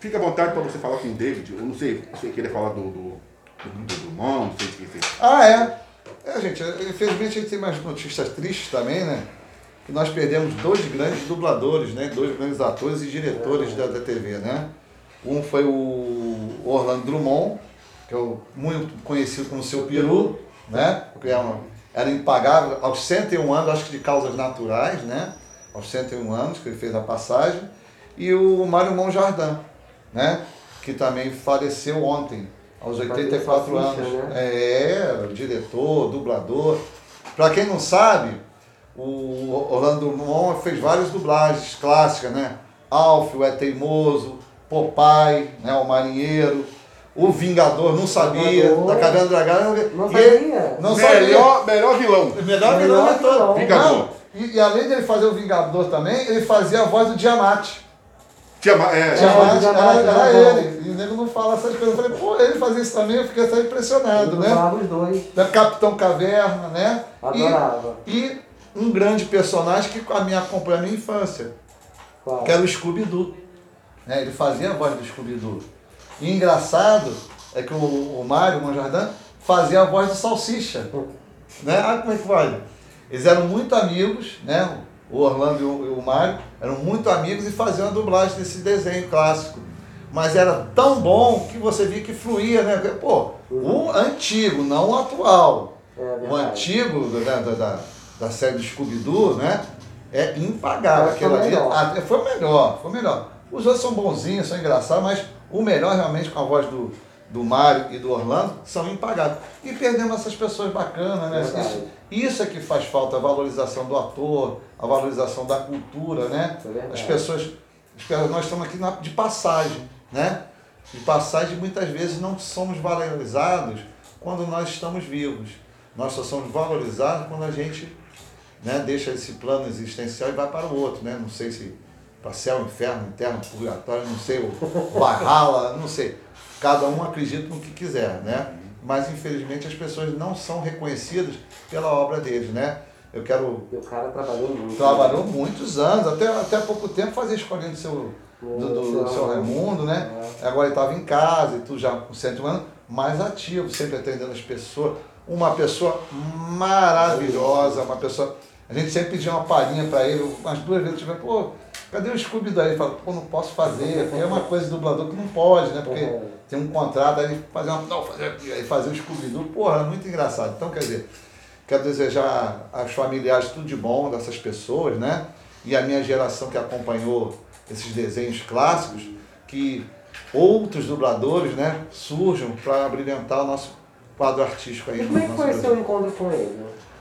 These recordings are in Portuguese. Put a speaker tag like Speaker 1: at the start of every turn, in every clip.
Speaker 1: fica à vontade para você falar com o David. Eu não sei se você queria falar do, do, do, do não sei o que fez.
Speaker 2: Ah, é? É, gente, infelizmente a gente tem mais notícias tristes também, né? Que nós perdemos dois grandes dubladores, né? Dois grandes atores e diretores da, da TV, né? Um foi o Orlando Drummond, que é o muito conhecido como Seu Peru, né? Porque era, uma, era impagável aos 101 anos, acho que de causas naturais, né? Aos 101 anos que ele fez a passagem. E o Mário Monjardim, né? Que também faleceu ontem, aos 84 anos.
Speaker 3: Né?
Speaker 2: É, diretor, dublador. Pra quem não sabe, o Orlando Drummond fez várias dublagens clássicas, né? Alf, o É Teimoso, Popeye, né? o Marinheiro, o Vingador, não sabia,
Speaker 3: Vingador.
Speaker 2: da Caverna do Dragão.
Speaker 3: Não sabia.
Speaker 2: Não sabia.
Speaker 1: melhor, melhor vilão.
Speaker 2: Melhor vilão
Speaker 3: vilão.
Speaker 1: Vingador.
Speaker 2: Não, E, e além dele fazer o Vingador também, ele fazia a voz do Diamante.
Speaker 1: Tiamat, é,
Speaker 2: Diamante
Speaker 3: Diamante
Speaker 2: era,
Speaker 3: era
Speaker 2: era
Speaker 3: bom.
Speaker 2: ele. E o nego não fala essas coisas. Eu falei, pô, ele fazia isso também, eu fiquei até impressionado,
Speaker 3: Eu
Speaker 2: né?
Speaker 3: os dois.
Speaker 2: Da Capitão Caverna, né?
Speaker 3: Adorava.
Speaker 2: E, e um grande personagem que a minha acompanhou a minha infância,
Speaker 3: Qual?
Speaker 2: que era o Scooby-Doo. Né? Ele fazia a voz do Scooby-Doo. E engraçado é que o, o Mário Monjardim fazia a voz do Salsicha. Né? Ah, como é que vai? Eles eram muito amigos, né? O Orlando e o, e o Mário eram muito amigos e faziam a dublagem desse desenho clássico. Mas era tão bom que você via que fluía, né? Pô, o antigo, não o atual.
Speaker 3: É
Speaker 2: O antigo da, da, da, da série do Scooby-Doo, né? É impagável.
Speaker 3: Mas foi
Speaker 2: ali
Speaker 3: melhor.
Speaker 2: ah, foi o melhor, foi melhor. Os outros são bonzinhos, são engraçados, mas o melhor realmente com a voz do, do Mário e do Orlando são impagáveis. E perdemos essas pessoas bacanas, né?
Speaker 3: Verdade.
Speaker 2: Isso, isso é que faz falta, a valorização do ator, a valorização da cultura, né?
Speaker 3: É verdade.
Speaker 2: As pessoas, as pessoas- nós estamos aqui na- de passagem, né? De passagem, muitas vezes não somos valorizados quando nós estamos vivos. Nós só somos valorizados quando a gente né, deixa esse plano existencial e vai para o outro, né? Não sei se para céu, inferno, interno, purgatório, não sei, o Valhalla, não sei. Cada um acredita no que quiser, né? Mas infelizmente as pessoas não são reconhecidas pela obra deles, né? Eu quero
Speaker 3: o cara trabalhou muito.
Speaker 2: trabalhou muitos anos, até, até pouco tempo fazia escolinha do seu, do, do, do seu Raimundo, né? Agora ele estava em casa e tu já com 101 anos, mais ativo, sempre atendendo as pessoas. Uma pessoa maravilhosa, uma pessoa. A gente sempre pedia uma palhinha para ele, umas duas vezes tive, pô, cadê o Scooby daí? Ele fala, pô, não posso fazer, porque é uma coisa de dublador que não pode, né? Porque
Speaker 3: Uhum.
Speaker 2: tem um contrato, aí fazia uma. Não, fazer aqui, aí fazia o Scooby-Doo, porra, muito engraçado. Então, quer dizer, Quero desejar aos familiares tudo de bom dessas pessoas, né? E a minha geração que acompanhou esses desenhos clássicos, que outros dubladores, né, surjam para brilhantar o nosso quadro artístico aí
Speaker 3: E como é que foi
Speaker 2: Brasil.
Speaker 3: seu encontro com ele?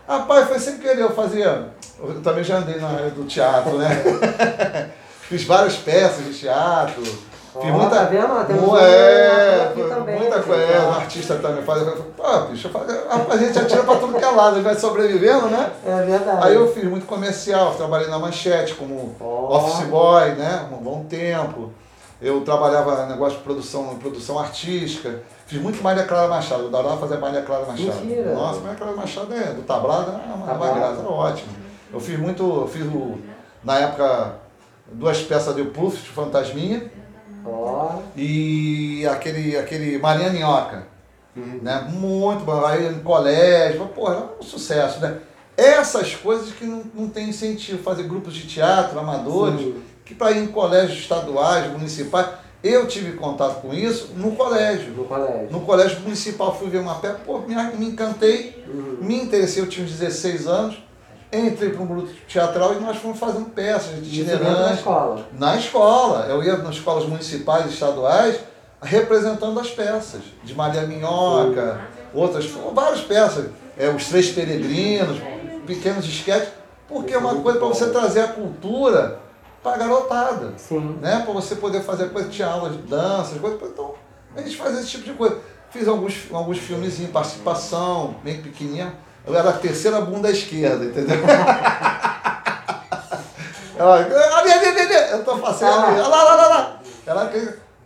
Speaker 2: Rapaz, foi sem querer, eu fazia. Eu também já andei na área do teatro, né? Fiz várias peças de teatro. Fiz
Speaker 3: Ó,
Speaker 2: muita.
Speaker 3: tá vendo? Temos um
Speaker 2: é,
Speaker 3: também,
Speaker 2: muita coisa. É, o artista também faz. Pô, bicho, a gente atira pra tudo que é lado, ele vai sobrevivendo, né?
Speaker 3: É verdade.
Speaker 2: Aí eu fiz muito comercial, trabalhei na Manchete como
Speaker 3: Ó.
Speaker 2: office boy, né? Um bom tempo. Eu trabalhava negócio de produção, produção artística. Fiz muito Maria Clara Machado. Eu adorava fazer Maria Clara Machado.
Speaker 3: Mentira.
Speaker 2: Nossa, Maria Clara Machado é do tablado, é uma, uma
Speaker 3: Tablado.
Speaker 2: graça, é ótimo. Eu fiz muito, fiz o, na época duas peças de Puff de Fantasminha
Speaker 3: Ó,
Speaker 2: e aquele, aquele Marinha Minhoca. Né? Muito bom. Aí no colégio, porra, é um sucesso, né? Essas coisas que não, não tem incentivo, fazer grupos de teatro, amadores,
Speaker 3: Sim.
Speaker 2: Que para ir em colégios estaduais, municipais, eu tive contato com isso no colégio.
Speaker 3: no colégio.
Speaker 2: No colégio municipal fui ver uma peça, pô, me, me encantei, me interessei, eu tinha uns 16 anos, entrei para um grupo teatral e nós fomos fazendo peças itinerantes.
Speaker 3: escola.
Speaker 2: Na escola, eu ia nas escolas municipais e estaduais representando as peças, de Maria Minhoca, outras, várias peças, é, os Três Peregrinos, pequenos esquetes, porque é uma coisa para você trazer a cultura para garotada
Speaker 3: Sim.
Speaker 2: né? Para você poder fazer coisa, tinha aulas de dança, coisa, então a gente faz esse tipo de coisa. Fiz alguns, alguns filmezinhos, participação, bem pequenininha. Eu era a terceira bunda à esquerda, entendeu? Ela, ali, ali, ali, eu tô fazendo ali, lá, lá, lá, lá. Ela,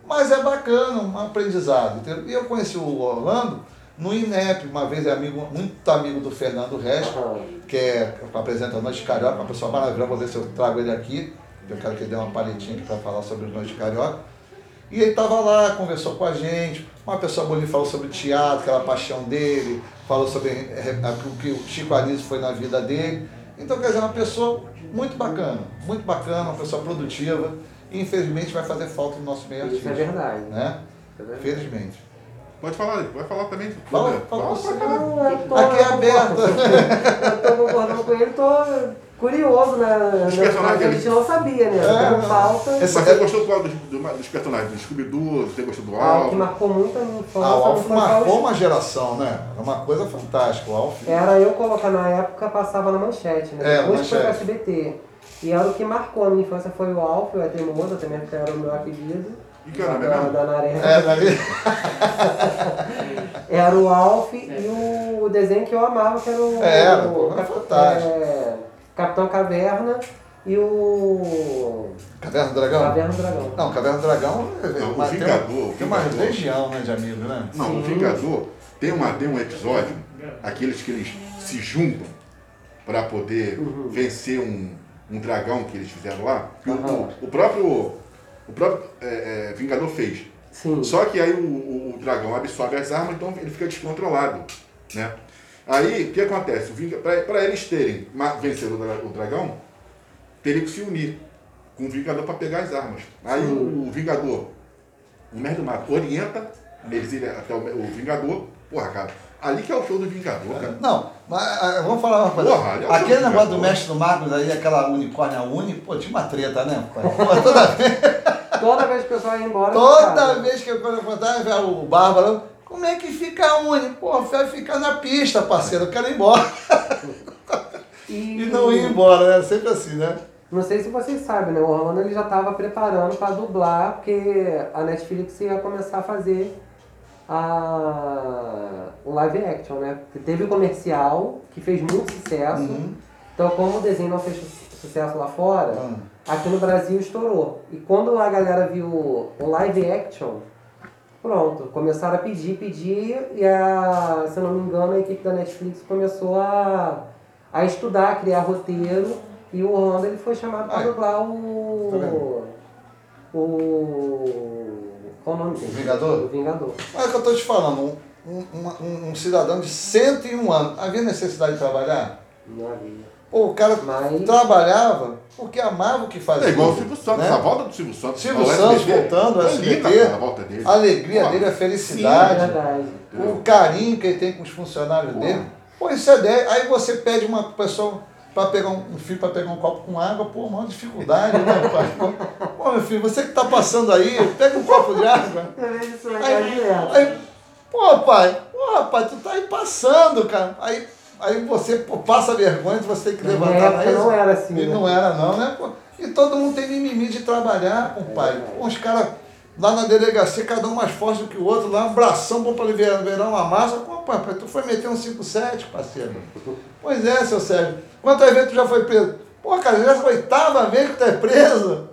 Speaker 2: mas é bacana, um aprendizado, entendeu? E eu conheci o Orlando no INEP, uma vez é amigo, muito amigo do Fernando
Speaker 3: Aham.
Speaker 2: que é apresenta Noite de Carioca, uma pessoa maravilhosa, vou ver se eu trago ele aqui. Eu quero que ele dê uma palhetinha aqui para falar sobre o Noite de Carioca. E ele estava lá, conversou com a gente, uma pessoa bonita falou sobre teatro, aquela paixão dele, falou sobre eh, o que o Chico Anísio foi na vida dele. Então, quer dizer, uma pessoa muito bacana, muito bacana, uma pessoa produtiva. E infelizmente vai fazer falta no nosso meio
Speaker 3: Isso é
Speaker 2: artístico.
Speaker 3: verdade.
Speaker 2: Né?
Speaker 3: Isso é verdade.
Speaker 2: Felizmente.
Speaker 1: Pode falar, pode falar também.
Speaker 2: Fala, fala.
Speaker 3: Não, eu tô-
Speaker 2: Aqui é aberto.
Speaker 3: Eu tô concordando com ele, tô curioso, né?
Speaker 1: Os
Speaker 3: Na-
Speaker 1: personagens
Speaker 3: A gente não sabia, né?
Speaker 2: É,
Speaker 3: Não falta.
Speaker 1: Mas você gostou qual dos, do- dos personagens? Do Scooby-Doo? Você gostou do
Speaker 3: que
Speaker 1: Alf?
Speaker 3: marcou muito a minha infância.
Speaker 2: Ah, o Alf
Speaker 3: foi
Speaker 2: marcou
Speaker 3: Faustão.
Speaker 2: uma geração, né? É uma coisa fantástica. O Alf.
Speaker 3: Era eu colocar na época, passava na manchete, né?
Speaker 2: É,
Speaker 3: Depois foi pra
Speaker 2: manchete.
Speaker 3: SBT. E era o que marcou a minha infância foi o Alf, o Etemoso, também que era o meu apelido.
Speaker 1: E que era
Speaker 3: da,
Speaker 1: mesmo?
Speaker 3: da Naré.
Speaker 2: É, daí.
Speaker 3: Era o Alf e o desenho que eu amava, que era o,
Speaker 2: É, era,
Speaker 3: o
Speaker 2: pô, era fantástico.
Speaker 3: é, Capitão Caverna e o
Speaker 2: Caverna do Dragão?
Speaker 3: Caverna do Dragão.
Speaker 2: Não, Caverna do Dragão é,
Speaker 1: Não, o
Speaker 2: mas tem uma-
Speaker 1: Vingador, o
Speaker 2: tem uma
Speaker 1: Vingador.
Speaker 2: legião né, de amigos, né?
Speaker 1: Não, o
Speaker 3: Sim.
Speaker 1: Vingador tem, uma, tem um episódio, aqueles que eles se juntam para poder
Speaker 3: Uhum.
Speaker 1: vencer um, um dragão que eles fizeram lá. O-
Speaker 3: Aham.
Speaker 1: o, o próprio, o próprio é, é, Vingador fez.
Speaker 3: Sim.
Speaker 1: Só que aí o, o- o dragão absorve as armas, então ele fica descontrolado, né? Aí, o que acontece? Para eles terem vencido o, dra- o dragão, teria que se unir com o Vingador para pegar as armas. Aí o, o Vingador, o Mestre do Mato, orienta eles irem até o, o Vingador. Porra, cara, ali que é o show do Vingador, cara.
Speaker 2: Não, mas ah, vamos falar uma coisa.
Speaker 1: Porra, o
Speaker 2: Aquele negócio do mestre do Mago, aí, aquela unicórnia uni, pô, tinha uma treta, né? Pô, toda vez,
Speaker 3: Toda vez que o pessoal ia embora. eu
Speaker 2: toda vez que eu contava, o Bárbaro, como é que fica uni? Pô, vai ficar na pista, parceiro, eu quero ir embora.
Speaker 3: E,
Speaker 2: E não ir embora, né? Sempre assim, né?
Speaker 3: Não sei se vocês sabem, né? O Orlando ele já estava preparando para dublar, porque a Netflix ia começar a fazer a... o live action, né? Porque teve o comercial, que fez muito sucesso.
Speaker 2: Uhum.
Speaker 3: Então, como o desenho não fez su- sucesso lá fora,
Speaker 2: Hum.
Speaker 3: aqui no Brasil estourou. E quando a galera viu o live action, pronto, começaram a pedir, pedir, e a, se eu não me engano, a equipe da Netflix começou a, a estudar, a criar roteiro, e o Orlando ele foi chamado para dublar o. o. Qual o nome dele?
Speaker 2: O Vingador?
Speaker 3: O Vingador.
Speaker 2: Olha o que eu tô te falando, um, um, um- um cidadão de 101 anos, havia necessidade de trabalhar?
Speaker 3: Não havia.
Speaker 2: Pô, o cara
Speaker 3: Mas-
Speaker 2: trabalhava porque amava o que fazia.
Speaker 1: É igual o Silvio Santos,
Speaker 2: né?
Speaker 1: a volta do Silvio Santos.
Speaker 2: Silvio Santos
Speaker 1: SBT,
Speaker 2: voltando ao
Speaker 1: linda,
Speaker 2: SBT.
Speaker 1: cara, a volta dele.
Speaker 2: A alegria
Speaker 1: Pô,
Speaker 2: dele, a
Speaker 3: É
Speaker 2: felicidade,
Speaker 3: verdade.
Speaker 2: o carinho que ele tem com os funcionários dele. Pô, isso é 10. Aí você pede uma pessoa para pegar um, um filho para pegar um copo com água, pô, maior dificuldade, né, pai? Pô, meu filho, você que tá passando aí, pega um copo de água.
Speaker 3: Eu vejo isso
Speaker 2: Aí,
Speaker 3: aí,
Speaker 2: pô, pai, pô, rapaz, tu tá aí passando, cara. Aí, aí você pô, passa vergonha, você tem que levantar.
Speaker 3: época não era assim,
Speaker 2: E
Speaker 3: né?
Speaker 2: não era não, né? Pô? E todo mundo tem mimimi de trabalhar, compadre. Pô, os caras lá na delegacia, cada um mais forte do que o outro, lá, um bração bom pra liberar uma massa. Pô, pai, tu foi meter um 5-7, parceiro. Pois é, seu Sérgio. Quantas vezes tu já foi preso? Pô, cara, já é a oitava vez que tu é preso.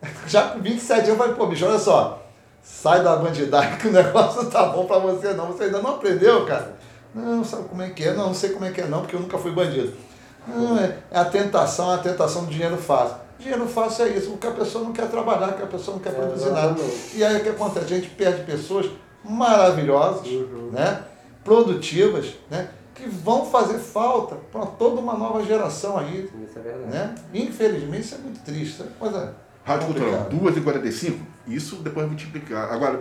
Speaker 2: Já com 27 anos, eu falei, pô, bicho, olha só. Sai da bandidagem que o negócio não tá bom pra você não. Você ainda não aprendeu, cara. Não, sabe como é que é? Não, não sei como é que é não, porque eu nunca fui bandido. Não, é, é a tentação, a tentação do dinheiro fácil. Dinheiro fácil é isso, porque a pessoa não quer trabalhar, que a pessoa não quer produzir nada.
Speaker 3: Exatamente.
Speaker 2: E aí o que acontece? A gente perde pessoas maravilhosas, né? produtivas, né? que vão fazer falta para toda uma nova geração aí.
Speaker 3: Isso é verdade.
Speaker 2: Né? Infelizmente isso é muito triste. Isso é coisa
Speaker 1: Rádio Cultural,
Speaker 2: complicada.
Speaker 1: 2h45, isso depois eu vou te explicar. Agora,